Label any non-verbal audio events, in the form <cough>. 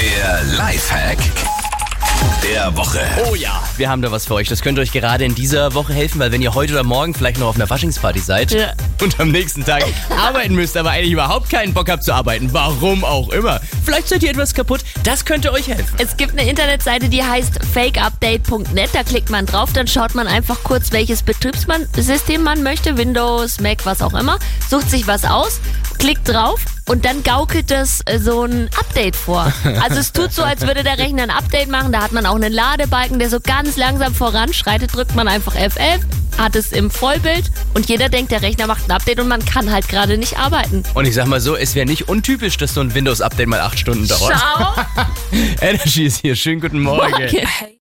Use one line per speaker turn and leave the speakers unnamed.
Der Lifehack der Woche.
Oh ja, wir haben da was für euch. Das könnte euch gerade in dieser Woche helfen, weil wenn ihr heute oder morgen vielleicht noch auf einer Faschingsparty seid
Ja.
und am nächsten Tag <laughs> arbeiten müsst, aber eigentlich überhaupt keinen Bock habt zu arbeiten, warum auch immer, vielleicht seid ihr etwas kaputt, das könnte euch helfen.
Es gibt eine Internetseite, die heißt fakeupdate.net. Da klickt man drauf, dann schaut man einfach kurz, welches Betriebssystem man möchte. Windows, Mac, was auch immer. Sucht sich was aus, klickt drauf und dann gaukelt das äh, so ein Update vor. Also es tut so, als würde der Rechner ein Update machen. Da hat man auch einen Ladebalken, der so ganz langsam voranschreitet. Drückt man einfach F11, hat es im Vollbild und jeder denkt, der Rechner macht ein Update und man kann halt gerade nicht arbeiten.
Und ich sag mal so, es wäre nicht untypisch, dass so ein Windows-Update mal acht Stunden dauert.
Ciao! <laughs>
Energy ist hier. Schönen guten Morgen.
Okay.